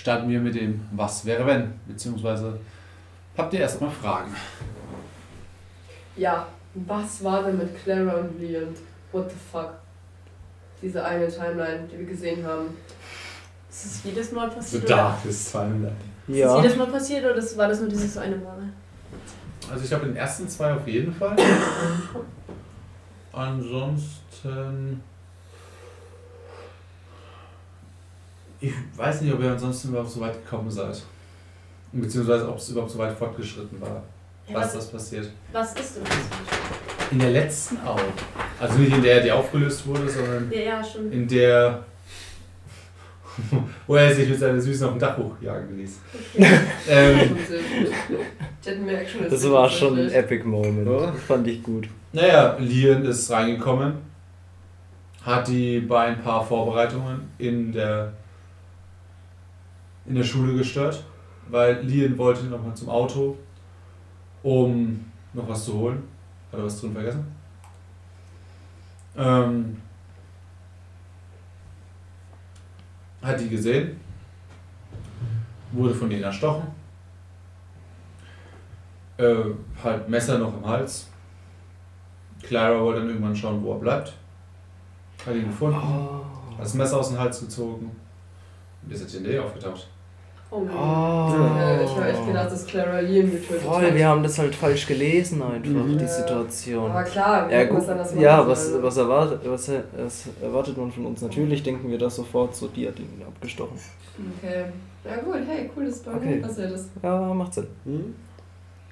starten wir mit dem Was wäre wenn? Beziehungsweise habt ihr erstmal Fragen. Ja, was war denn mit Clara und Lee und what the fuck? Diese eine Timeline, die wir gesehen haben. Ist das jedes Mal The passiert? Oder? Darkest Timeline. Ist Ja. das jedes Mal passiert oder war das nur dieses eine Mal? Also ich glaube in den ersten zwei auf jeden Fall. Ansonsten. Ich weiß nicht, ob ihr ansonsten überhaupt so weit gekommen seid. Beziehungsweise ob es überhaupt so weit fortgeschritten war, Ja, was was, das passiert. was ist denn das? In der letzten auch. Also nicht in der, die aufgelöst wurde, sondern Ja, ja, schon. in der, wo er sich mit seiner Süßen auf dem Dach hochjagen ließ. ähm, Das war schon ein. Epic Moment. Ja. Fand ich gut. naja, Lian ist reingekommen, hat die bei ein paar Vorbereitungen in der, in der Schule gestört, weil Lian wollte nochmal zum Auto, um noch was zu holen. Hat er was drin vergessen? Ähm, hat die gesehen, wurde von denen erstochen, äh, halt Messer noch im Hals. Clara wollte dann irgendwann schauen, wo er bleibt. Hat ihn gefunden, hat das Messer aus dem Hals gezogen ist jetzt in der aufgetaucht. Oh, nee. Oh. Äh, ich habe echt gedacht, dass Clara Liam getötet Voll, hat. wir haben das halt falsch gelesen einfach, Mhm. die. Situation. Aber klar, wir Ja, gut. was anders machen Ja, was, was, erwartet, was, was erwartet man von uns? Natürlich denken wir das sofort so, die hat ihn abgestochen. Okay. Ja gut, hey, cool, dass bei Okay. passiert ist. Ja, macht Sinn. Hm?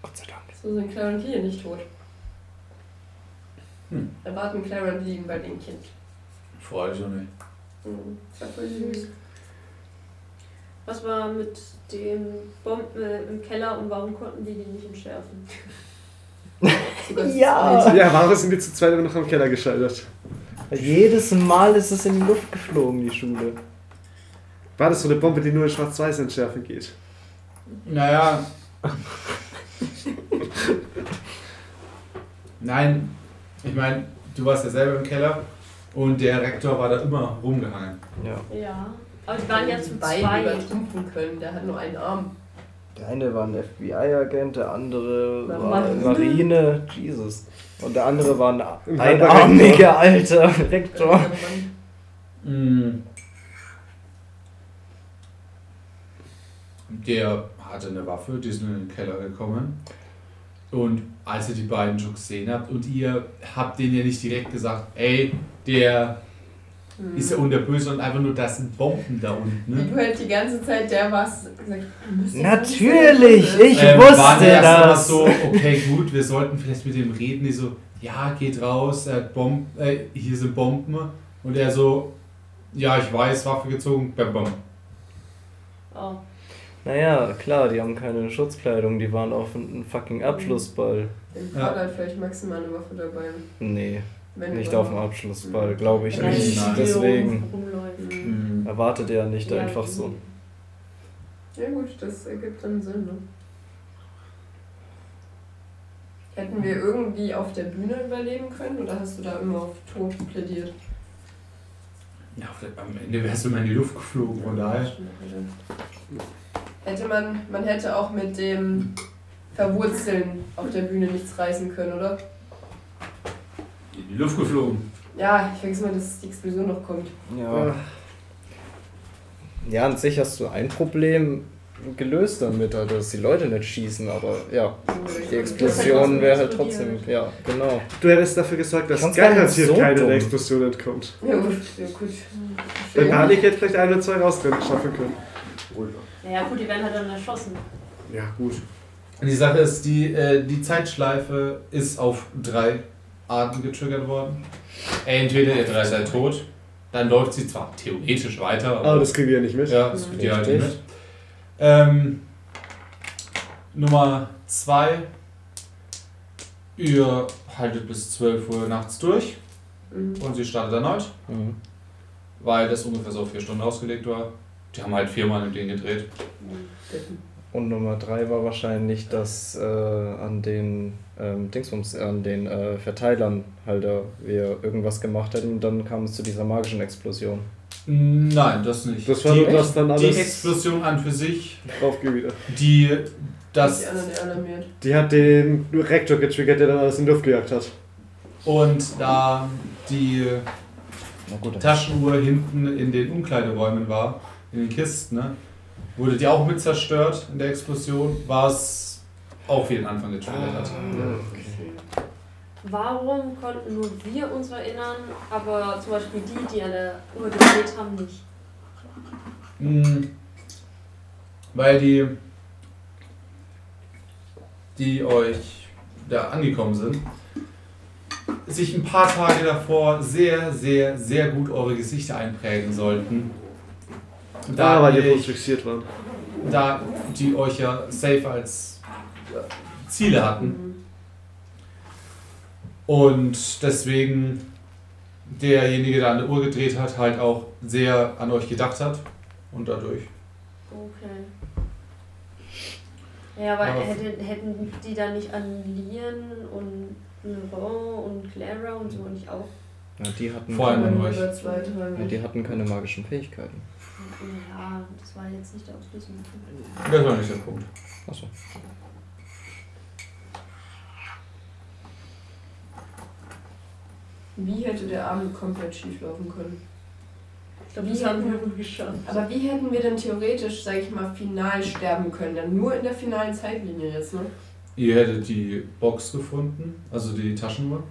Gott sei Dank. So sind Clara und Liam nicht tot. Hm. Erwarten Clara und Liam bei dem Kind. Freue ich auch nicht. Mhm. Das war voll süß. Was war mit den Bomben äh, im Keller und warum konnten die die nicht entschärfen? Ja. Ja, warum sind die zu zweit immer noch am Keller gescheitert? Jedes Mal ist es in die Luft geflogen, die Schule. War das so eine Bombe, die nur in Schwarz-Weiß entschärfen geht? Naja. Nein, ich meine, du warst ja selber im Keller und der Rektor war da immer rumgehangen. Ja. Ja. Aber die waren ja zu beiden zweit. übertrumpfen können. Der hat nur einen Arm. Der eine war ein FBI-Agent, der andere Na, war Marine. Marine. Jesus. Und der andere war ein Ein einarmiger alter Rektor. Mm. Der hatte eine Waffe, die ist in den Keller gekommen. Und als ihr die beiden schon gesehen habt und ihr habt denen ja nicht direkt gesagt, ey, der Mhm. ist ja unterböse und einfach nur, das sind Bomben da unten. Wie Ne? du halt die ganze Zeit der warst, Natürlich, ich Ähm, wusste erst aber das. so, okay, gut, wir sollten vielleicht mit dem reden. Die so, ja, geht raus, er hat Bomben, äh, hier sind Bomben. Und er so, ja, ich weiß, Waffe gezogen, bam, bam. Oh. Naja, klar, die haben keine Schutzkleidung, die waren auf einem fucking Abschlussball. Im Ja. Fall halt vielleicht maximal eine Waffe dabei. Nee, Wenn nicht auf dem Abschlussball, glaube ich Nein. nicht. Studio Deswegen. Mhm. erwartet er nicht Ja, einfach so. Ja gut, das ergibt dann Sinn, ne? Hätten wir irgendwie auf der Bühne überleben können oder hast du da immer auf Tod plädiert? Ja, auf der- am Ende wärst du mal in die Luft geflogen, von daher. Hätte man, man hätte auch mit dem Verwurzeln auf der Bühne nichts reißen können, oder? In die Luft geflogen. Ja, ich vergesse mal, dass die Explosion noch kommt. Ja. Ja, an sich hast du ein Problem gelöst damit, also dass die Leute nicht schießen, aber ja, die Explosion wäre halt trotzdem, ja, genau. Du hättest dafür gesorgt, dass Ich fand's gar nicht garantiert so keiner dumm. Explosion entkommt. Ja gut, ja gut. Bei Schön. Panik hätte vielleicht ein oder zwei rausrennen schaffen können. Naja, gut, die werden halt dann erschossen. Ja, gut. Die Sache ist, die, äh, die Zeitschleife ist auf drei Arten getriggert worden. Entweder ihr drei seid tot, dann läuft sie zwar theoretisch weiter, Aber das kriegen wir ja nicht mit. ja, das wird ihr halt nicht mit. Ähm, Nummer zwei, ihr haltet bis 12 Uhr nachts durch Mhm. und sie startet erneut, Mhm. weil das ungefähr so vier Stunden ausgelegt war. Die haben halt viermal im Ding gedreht. Und Nummer drei war wahrscheinlich, dass äh, an den ähm, Dingsbums, an den äh, Verteilern halt äh, wir irgendwas gemacht hätten und dann kam es zu dieser magischen Explosion. Nein, das nicht. Das war die, nur das dann die alles Explosion an für sich, draufgewidert. die Das das die anderen alarmiert. Die hat den Rektor getriggert, der dann alles in die Luft gejagt hat. und da die Na gut, Taschenuhr hinten in den Umkleideräumen war, in den Kisten, ne, wurde die auch mit zerstört in der Explosion, war es auch wie den Anfang getriggert hat. Warum konnten nur wir uns erinnern, aber zum Beispiel die, die an der Uhr gedreht haben, nicht? Hm, Weil die, die euch da angekommen sind, sich ein paar Tage davor sehr, sehr, sehr gut eure Gesichter einprägen sollten. Da, weil die ihr- bloß fixiert waren. da die euch ja safe als äh, Ziele hatten. Und deswegen derjenige, der an der Uhr gedreht hat, halt auch sehr an euch gedacht hat. Und dadurch. Okay. Ja, aber Aber- hätten, hätten die da nicht an Lian und Laurent und Clara und so nicht auch? Ja, die, hatten Vor allem keine, ja, die hatten keine magischen Fähigkeiten. Ja, das war jetzt nicht der Auslösung. Das war nicht der Punkt. Achso. Wie hätte der Abend komplett schief laufen können? Ich glaube, das haben wir geschafft. Aber wie hätten wir denn theoretisch, sag ich mal, final sterben können? Dann nur in der finalen Zeitlinie jetzt, ne? Ihr hättet die Box gefunden, also die Taschenuhr.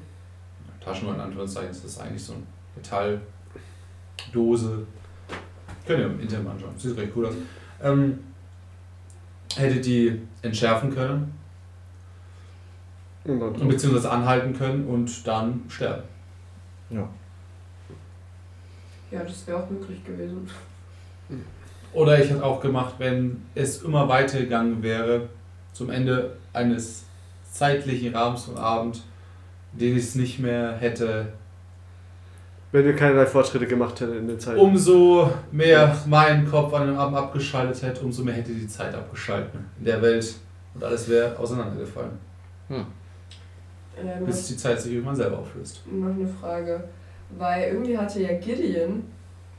Taschenuhr in Anführungszeichen das ist eigentlich so eine Metalldose. Könnt ihr im Internet mal anschauen, sieht recht cool aus. Ähm, hättet die entschärfen können, Und dann beziehungsweise anhalten können und dann sterben. Ja. Ja, das wäre auch möglich gewesen. Oder ich hätte auch gemacht, wenn es immer weitergegangen wäre, zum Ende eines zeitlichen Rahmens von Abend, den ich es nicht mehr hätte, Wenn wir keinerlei Fortschritte gemacht hätten in der Zeit. umso mehr mein Kopf an dem Abend abgeschaltet hätte, umso mehr hätte die Zeit abgeschalten in der Welt und alles wäre auseinandergefallen, Ähm, bis die Zeit sich irgendwann selber auflöst. noch eine Frage. Weil irgendwie hatte ja Gideon,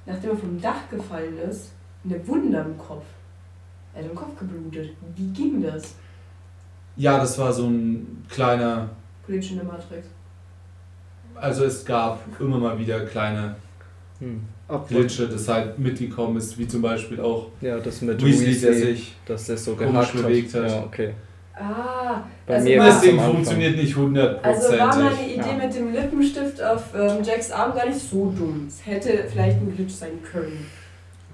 nachdem er vom Dach gefallen ist, eine Wunde im Kopf. Er hat im Kopf geblutet. Wie ging das? Ja, das war so ein kleiner, Glitch in der Matrix. also es gab immer mal wieder kleine Hm. Glitche, das halt mitgekommen ist, wie zum Beispiel auch Ja, das mit Weasley, der Weasley, sich dass der so gehakt bewegt hat. Ja, okay. Ah, Bei also mir Das Ding am Anfang. funktioniert nicht Also war hundertprozentig. meine Idee Ja. mit dem Lippenstift auf ähm, Jacks Arm gar nicht so dumm. Es hätte vielleicht ein Glitch sein können.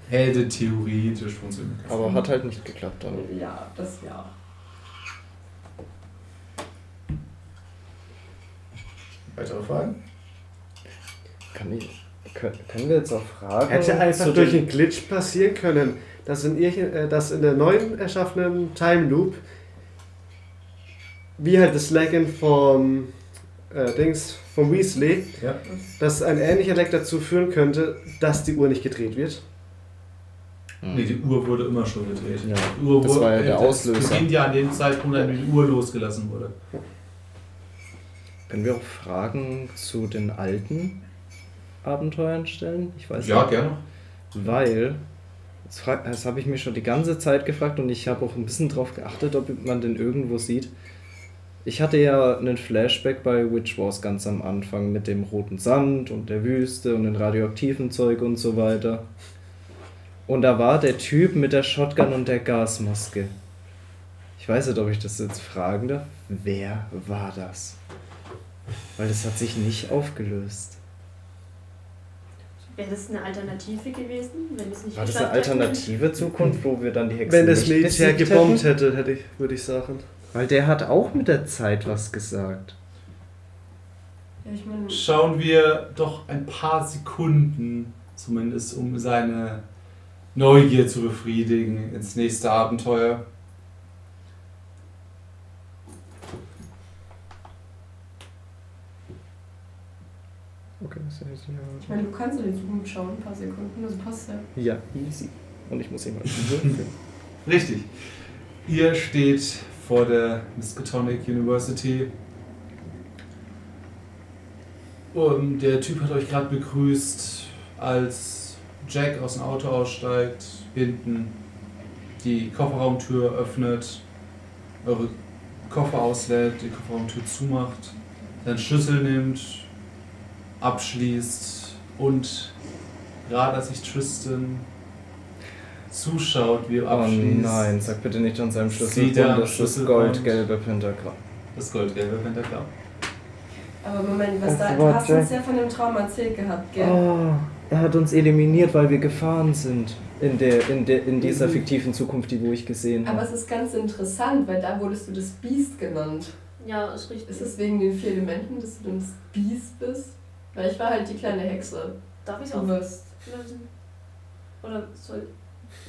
Hätte theoretisch funktionieren können. Aber hat halt nicht geklappt dann. Ja, das ja. Weitere Fragen? Kann ich, können, können wir jetzt auch fragen? Hätte einfach durch den- einen Glitch passieren können, dass in, ihr, äh, dass in der neuen erschaffenen Time Loop, wie halt das Laggen vom äh, Dings, vom Weasley, Ja. dass ein ähnlicher Lag dazu führen könnte, dass die Uhr nicht gedreht wird. Hm. Nee, die Uhr wurde immer schon gedreht. Ja, Die Uhr das wurde- war ja der das Auslöser. beginnt ja an dem Zeitpunkt, an dem die Uhr losgelassen wurde. Können wir auch Fragen zu den alten Abenteuern stellen? Ich weiß Ja, nicht. gerne. Weil, das, das habe ich mich schon die ganze Zeit gefragt und ich habe auch ein bisschen drauf geachtet, ob man den irgendwo sieht. Ich hatte ja einen Flashback bei Witch Wars ganz am Anfang mit dem roten Sand und der Wüste und dem radioaktiven Zeug und so weiter. Und da war der Typ mit der Shotgun und der Gasmaske. Ich weiß nicht, ob ich das jetzt fragen darf. Wer war das? Weil das hat sich nicht aufgelöst. Wäre das eine Alternative gewesen, wenn es nicht War das eine alternative Zukunft, wo wir dann die Hexen Wenn das Militär gebombt hätte, hätte ich, würde ich sagen. Weil der hat auch mit der Zeit was gesagt. Ja, ich meine, Schauen wir doch ein paar Sekunden, zumindest um seine Neugier zu befriedigen, ins nächste Abenteuer. Okay, das ist ich meine, du kannst in die Zukunft schauen, ein paar Sekunden, also passt ja. ja. easy. Und ich muss ihn mal würfeln. Richtig. Ihr steht vor der Miskatonic University. Und der Typ hat euch gerade begrüßt als Jack aus dem Auto aussteigt, hinten die Kofferraumtür öffnet, eure Koffer auslädt, die Kofferraumtür zumacht, seinen Schlüssel nimmt, abschließt und gerade als sich Tristan zuschaut, wie er Oh abschließt, nein, sag bitte nicht an seinem Schlüssel. Sieht er am das ist das Schlüsselbund. goldgelbe Pentagramm. das goldgelbe Pentagramm. Aber Moment, was Oh, da, du hast uns ja von dem Traum erzählt gehabt, gell? Oh, er hat uns eliminiert, weil wir gefahren sind. In, der, in, der, in dieser Mhm. fiktiven Zukunft, die wo ich gesehen Aber habe. es ist ganz interessant, weil da wurdest du das Biest genannt. Ja, ist richtig. Ist es wegen den vier Elementen, dass du dann das Biest bist? Weil ich war halt die kleine Hexe. Darf ich es auflösen? Oder soll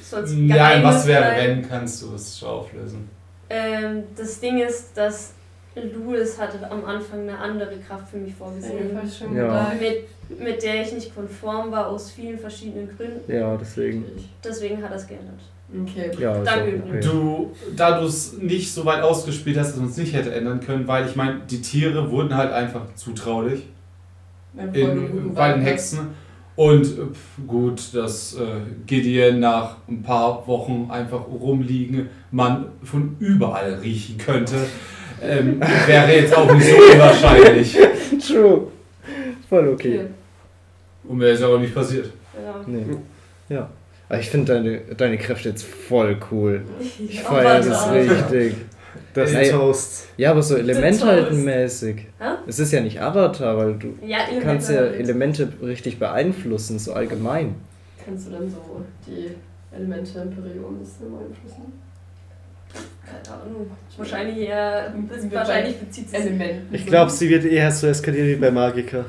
soll's Ja, Geheimnis was wäre, wenn, kannst du es schon auflösen. Ähm, das Ding ist, dass Louis hatte am Anfang eine andere Kraft für mich vorgesehen. Ja. Mit, mit der ich nicht konform war, aus vielen verschiedenen Gründen. Ja, deswegen. Deswegen hat er es geändert. Okay. Ja, Danke okay. Du, da du es nicht so weit ausgespielt hast, dass man es nicht hätte ändern können, weil ich meine, die Tiere wurden halt einfach zutraulich in, guten bei den Wein Hexen. Und äh, pf, gut, dass äh, Gideon nach ein paar Wochen einfach rumliegen, man von überall riechen könnte, ähm, wäre jetzt auch nicht so unwahrscheinlich. True. Voll okay. Und mir ist auch nicht passiert. Ja. Nee. Ja. Aber ich finde deine, deine Kräfte jetzt voll cool. Ich feiere das richtig. Das Ey. ist Toast. Ja, aber so elementalmäßig. Es ist ja nicht Avatar, weil du Ja, kannst ja Elemente. Elemente richtig beeinflussen, so allgemein. Kannst du dann so die Elemente im Periodensystem beeinflussen? Keine Ahnung. Wahrscheinlich eher. Wahrscheinlich bezieht sich. Elementen. Ich glaube, sie wird eher so eskalieren wie bei Magiker.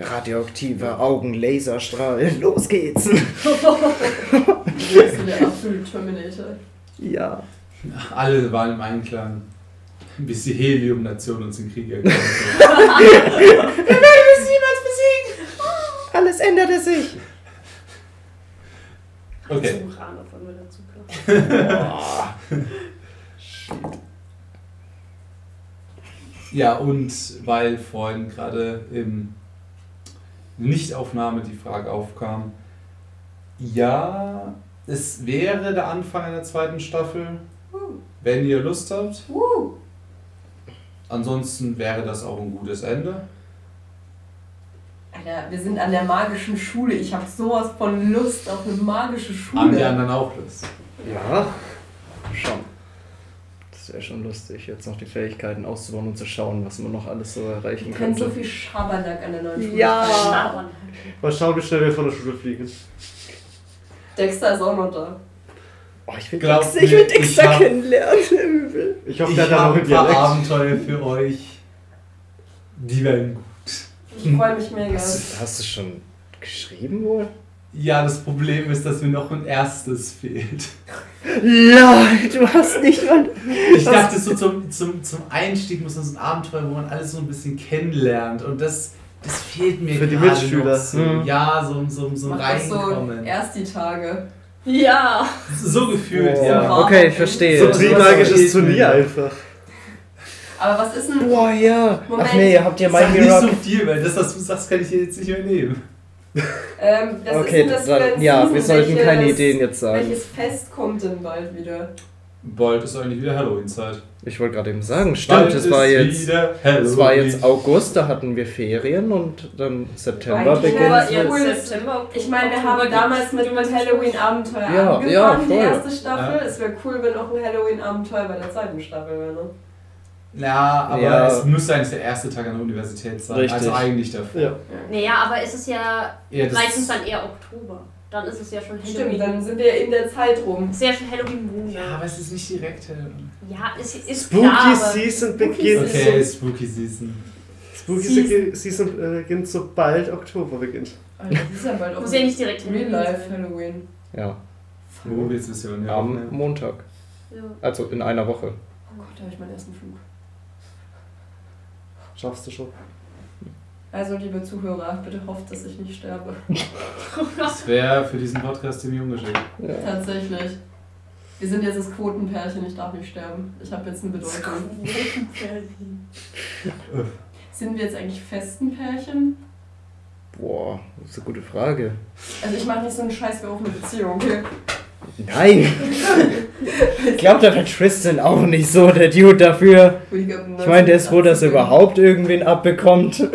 Radioaktive Augen, Laserstrahl, los geht's! Das ist der absolute Terminator. Ja. Alle waren im Einklang, bis die Helium-Nation uns in Krieg erklärt Alles änderte sich! Okay. Zum Rahmen von mir dazu kommen. Ja, und weil vorhin gerade im Nichtaufnahme die Frage aufkam, ja, es wäre der Anfang einer zweiten Staffel, wenn ihr Lust habt. Ansonsten wäre das auch ein gutes Ende. Alter, wir sind an der magischen Schule. Ich habe sowas von Lust auf eine magische Haben die Schule. anderen auch Lust? Ja. Schon. Das wäre schon lustig, jetzt noch die Fähigkeiten auszubauen und zu schauen, was man noch alles so erreichen Wir können so könnte. viel Schabernack an der neuen Schule. Ja. Aber Mal schauen, wie schnell wir von der Schule fliegen. Dexter ist auch noch da. Oh, ich will Glaubt Dexter, ich will hab- kennenlernen. Übel. Ich hoffe, Ich der hat habe noch ein ein paar. Abenteuer für euch. Die werden gut. Ich freue mich mega. Hast, du- hast du schon geschrieben wohl? Ja, das Problem ist, dass mir noch ein erstes fehlt. Ja, du hast nicht mal. Ich dachte, so zum, zum, zum Einstieg muss man so ein Abenteuer, wo man alles so ein bisschen kennenlernt. Und das, das fehlt mir Für die Mitschüler. Noch so. Hm. Ja, so, so, so Mach das so reinkommen. erst die Tage. Ja. So gefühlt, Oh, ja. Okay, ich verstehe. So trimagisches Turnier einfach. Aber was ist denn. Boah, ja. Moment. Ach nee, habt ihr Sag nicht so viel, weil das, was du sagst, kann ich hier jetzt nicht mehr nehmen. Ähm, das Okay, ist denn das ein ja, wir sollten Welches- keine Ideen jetzt sagen. Welches Fest kommt denn bald wieder? Bald ist eigentlich wieder Halloween-Zeit. Ich wollte gerade eben sagen, stimmt, es war jetzt... Es war jetzt August, da hatten wir Ferien und dann September beginnt. September. Ich meine, wir haben damals mit einem Halloween-Abenteuer Ja, angefangen, ja, die erste Staffel. Ja. Es wäre cool, wenn auch ein Halloween-Abenteuer bei der zweiten Staffel wäre, ne? Ja, aber Ja. es müsste eigentlich der erste Tag an der Universität sein. Richtig. Also eigentlich davor. Ja. Naja, aber es ist ja Ja, das meistens dann eher Oktober. Dann ist es ja schon Stimmt, Halloween. dann sind wir in der Zeit rum. Sehr schon Halloween-Moon. ja, aber es ist nicht direkt Halloween. Ja, es ist Spooky klar, Season beginnt. Okay, Spooky Season. Spooky Season. Season äh, beginnt sobald Oktober beginnt. Alter, das ist ja bald auch Muss ja nicht direkt Real Halloween Life sein. Halloween. Ja, es ja am? Montag. Ja. Also in einer Woche. Oh Gott, da habe ich meinen ersten Flug. Schaffst du schon. Also, liebe Zuhörer, bitte hofft, dass ich nicht sterbe. Das wäre für diesen Podcast ziemlich ungeschickt. Ja. Tatsächlich. Wir sind jetzt das Quotenpärchen, ich darf nicht sterben. Ich habe jetzt eine Bedeutung. Sind wir jetzt eigentlich festen Pärchen? Boah, das ist eine gute Frage. Also ich mache nicht so einen Scheiß wie auf eine Beziehung, okay? Nein! ich glaube, da wäre Tristan auch nicht so der Dude dafür. Ich meine, der ist froh, dass er überhaupt irgendwen abbekommt.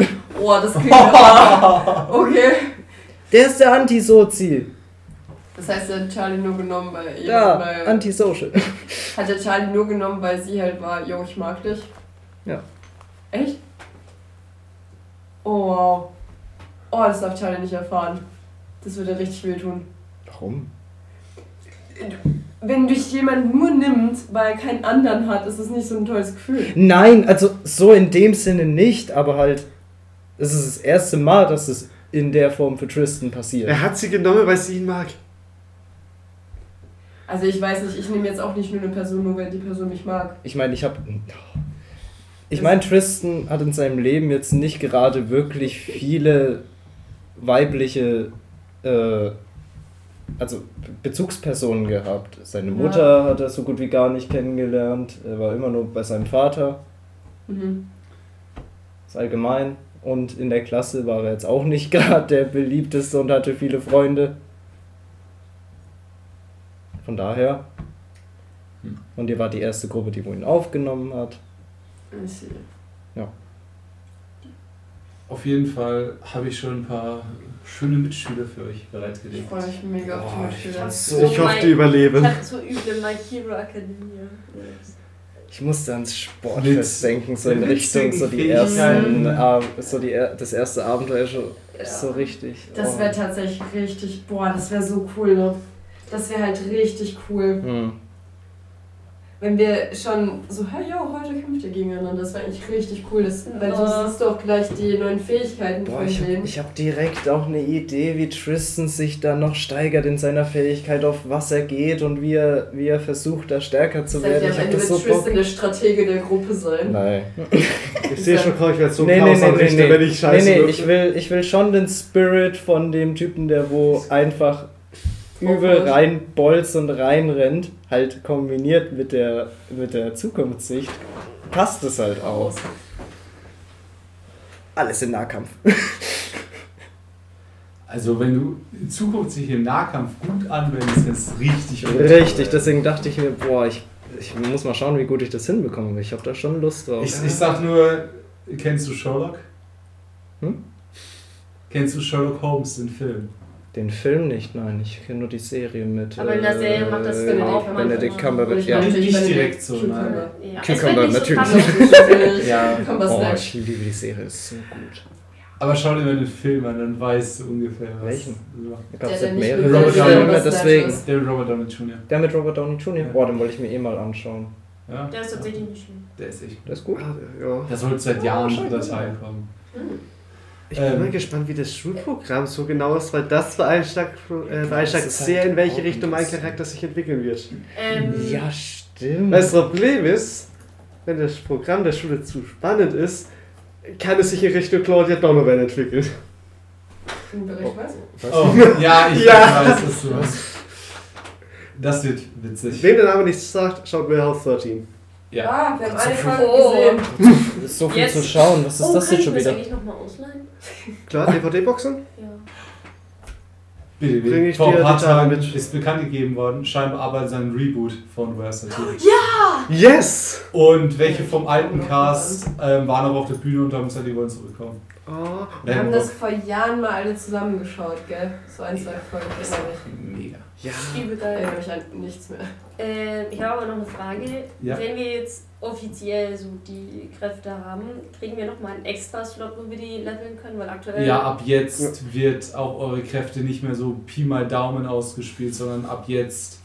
Oh, das klingt aber... Okay. Der ist der Antisozi. Das heißt, er hat Charlie nur genommen, weil... Ja, weil Antisocial. Hat er Charlie nur genommen, weil sie halt war, yo, ich mag dich? Ja. Echt? Oh, wow. Oh, das darf Charlie nicht erfahren. Das würde richtig wehtun. Warum? Wenn dich jemand nur nimmt, weil er keinen anderen hat, ist das nicht so ein tolles Gefühl. Nein, also so in dem Sinne nicht, aber halt, es ist das erste Mal, dass es in der Form für Tristan passiert. Er hat sie genommen, weil sie ihn mag. Also ich weiß nicht, ich nehme jetzt auch nicht nur eine Person, nur weil die Person mich mag. Ich meine, ich habe. Ich meine, Tristan hat in seinem Leben jetzt nicht gerade wirklich viele weibliche, äh, also Be- Bezugspersonen gehabt. Seine Ja. Mutter hat er so gut wie gar nicht kennengelernt. Er war immer nur bei seinem Vater, Mhm. das ist allgemein. Und in der Klasse war er jetzt auch nicht gerade der beliebteste und hatte viele Freunde. Von daher. Hm. Und ihr war die erste Gruppe, die wo ihn aufgenommen hat. See. Auf jeden Fall habe ich schon ein paar schöne Mitschüler für euch Ich bereitgelegt. freue mich mega auf die Mitschüler. ich So ich hoffe, die überleben. Ich hatte so üble My Hero Academia. Ich musste ans Sportfest Mit denken, so in Richtung so die ersten, Fähigkeiten. äh, so die, er- das erste Abenteuer schon Ja. so richtig. Das oh. wäre tatsächlich richtig, boah, das wäre so cool, ne? Das wäre halt richtig cool. Hm. Wenn wir schon so, hey, yo, heute kämpft ihr gegeneinander. Das wäre eigentlich richtig cool. Das, weil du siehst doch gleich die neuen Fähigkeiten Boah, von ich habe denen. ich hab direkt auch eine Idee, wie Tristan sich da noch steigert in seiner Fähigkeit, auf was er geht und wie er, wie er versucht, da stärker zu Das werden. Ich hab das wird so Bock. Tristan der Stratege der Gruppe sein. Nein. Ich sehe schon, ich werde so Nee, nee, Chaos nee, nee, nee. wenn ich scheiße nee, nee, ich will, ich will schon den Spirit von dem Typen, der wo einfach übel reinbolzt und reinrennt, halt kombiniert mit der, mit der Zukunftssicht, passt es halt auch. Alles in Nahkampf. Also wenn du in Zukunft sich im Nahkampf gut anwendest, ist richtig. Richtig, deswegen dachte ich mir, boah, ich, ich muss mal schauen, wie gut ich das hinbekomme. Ich habe da schon Lust drauf. Ich, ich sag nur, kennst du Sherlock? Hm? Kennst du Sherlock Holmes, den Film? Den Film nicht, nein, ich kenne nur die Serie mit. Aber in der Serie macht das Benedict auch Cumberbatch. Benedict. Cumberbatch, ja. Nicht direkt so, Cucumber. nein. Ja, Cucumber, natürlich. So. Ja, oh, ich liebe die Serie, ist so gut. Aber schau dir mal den Film an, dann weißt du ungefähr was. Welchen? Da gab es der nicht mehrere mit Robert Filme, Downey deswegen. Der Robert Downey Jr. Der mit Robert Downey Jr. Ja. Boah, den wollte ich mir eh mal anschauen. Ja, Der ist tatsächlich nicht schlimm. der ist echt. Der ist gut. Ja. Der sollte seit Jahren dritter Teil kommen. Ich bin Ähm. mal gespannt, wie das Schulprogramm so genau ist, weil das beeinschlagt, äh, halt sehr, in welche Richtung mein. Charakter sich entwickeln wird. Ähm, Ja, stimmt. Das Problem ist, wenn das Programm der Schule zu spannend ist, kann es sich in Richtung Claudia Donovan entwickeln. Im Bereich was? Oh, ja, ich Ja. weiß, was du hast. Das wird witzig. Wem der Name nichts sagt, schaut mir House 13. Ja. Ah, wir haben eine viel- Folge Oh. gesehen. Das ist so viel Jetzt- zu schauen. Was ist oh, das kann jetzt ich schon mir das wieder? eigentlich nochmal ausleihen? Klar, DVD-Boxen? Ja. Bitte, Bring bitte. ich Vor dir ein paar Tagen mit. ist bekannt gegeben worden, scheinbar aber sein Reboot von Versace. Yes! Und welche vom alten Cast ähm, waren aber auf der Bühne und haben gesagt, die wollen zurückkommen. Oh, Wir haben das vor Jahren mal alle zusammengeschaut, gell? So ein, zwei Folgen. Ich. Mega. ja. Ich erinnere mich an nichts mehr. Ähm, ich habe aber noch eine Frage. Ja. Wenn wir jetzt offiziell so die Kräfte haben, kriegen wir nochmal einen extra Slot, wo wir die leveln können? Weil aktuell. Ja, ab jetzt wird auch eure Kräfte nicht mehr so Pi mal Daumen ausgespielt, sondern ab jetzt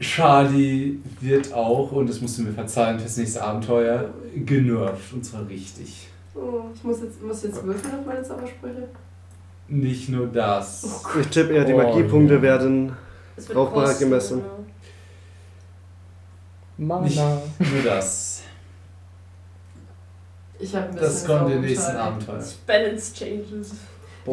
Charlie wird auch, und das musst du mir verzeihen fürs nächste Abenteuer, genervt. Und zwar richtig. Oh, ich muss jetzt, muss jetzt würfeln auf meine Zaubersprüche. Nicht nur das. Ich tippe eher, die Oh, Magiepunkte ja. werden. Es wird brauchbarer kosten, gemessen. Nicht Mana. nur das. Ich habe ein bisschen. Das kommt im nächsten. Abenteuer. Balance Changes.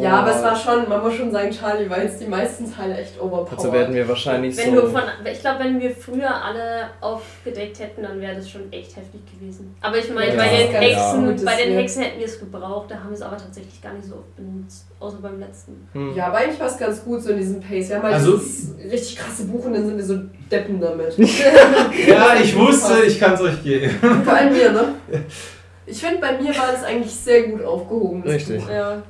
Ja, aber es Boah. war schon, man muss schon sagen, Charlie war jetzt die meisten Teile echt overpowered. Also werden wir wahrscheinlich Wenn so. du von, ich glaube, wenn wir früher alle aufgedeckt hätten, dann wäre das schon echt heftig gewesen. Aber ich meine, Ja, bei, den ja. Hexen, Gutes bei den. Hexen hätten wir es gebraucht, da haben wir es aber tatsächlich gar nicht so oft benutzt. Außer beim letzten. Hm. Ja, aber eigentlich war es ganz gut so in diesem Pace. Wir haben halt Also- dieses richtig krasse Buch und dann sind wir so deppen damit. Ja, ich wusste, ich kann es euch geben. Vor allem mir, ne? Ich finde, bei mir war das eigentlich sehr gut aufgehoben. das Richtig. Buch. Ja.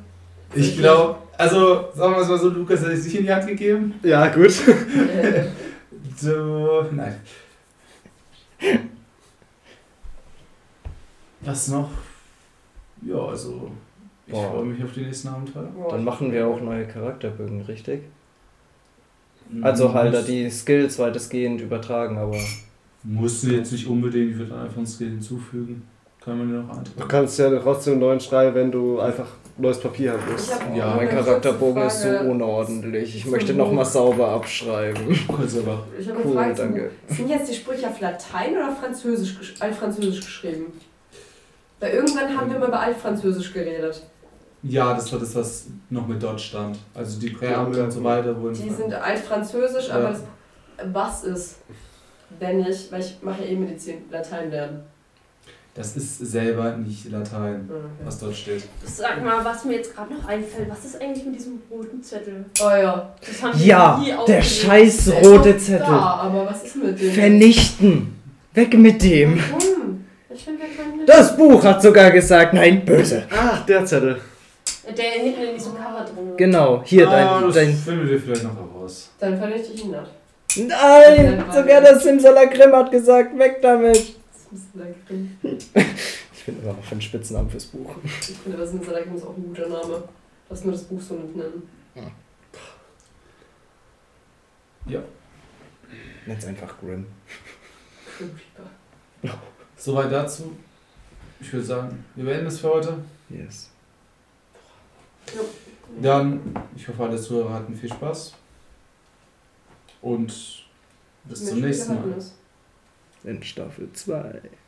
Ich glaube, also sagen wir es mal so, Lukas hätte ich sich in die Hand gegeben. Ja, gut. So, nein. Was noch? Ja, also ich Boah. freue mich auf die nächsten Abenteuer. Dann machen wir auch neue Charakterbögen, richtig? Also halt da die Skills weitestgehend übertragen, aber. Musst du jetzt nicht unbedingt, ich würde einfach ein Skill hinzufügen. Kann man dir noch Du eintragen. kannst ja trotzdem einen neuen schreiben, wenn du einfach neues Papier haben hab- Ja, mein Charakterbogen ist so unordentlich. Ich möchte nochmal sauber abschreiben. Kurz aber. Ich habe Cool, Frage danke. Sind jetzt die Sprüche auf Latein oder Französisch, Altfranzösisch geschrieben? Weil irgendwann haben wir mal über Altfranzösisch geredet. Ja, das war das, was noch mit dort stand. Also die Präambel und so weiter wurden. Die sind Altfranzösisch, aber Ja. das, was ist, wenn ich, weil ich mache ja eh Medizin, Latein lernen. Das ist selber nicht Latein, Okay. was dort steht. Sag mal, was mir jetzt gerade noch einfällt, was ist eigentlich mit diesem roten Zettel? Oh ja. Das haben Ja, nie der scheiß Der rote Zettel. Da, aber was ist mit dem? Vernichten. Weg mit dem. Warum? Ich finde, Das Buch hat sogar gesagt, nein, böse. Ach, der Zettel. Der hinten in diesem Cover drin. ist. Genau, hier ah, dein, das dein. finden wir vielleicht noch heraus. Dann vernichte ich ihn nicht. Nein, sogar das Simsalakrim hat gesagt, weg damit. Salakrim. Ich finde immer noch für einen Spitznamen fürs Buch. Ich finde, das ist auch ein guter Name. Lass nur das Buch so nicht nennen. Nenn's einfach Grim. Grim. Soweit dazu. Ich würde sagen, wir beenden es für heute. Yes. Dann, ich hoffe, alle Zuhörer hatten viel Spaß. Und bis zum nächsten Mal. In Staffel 2.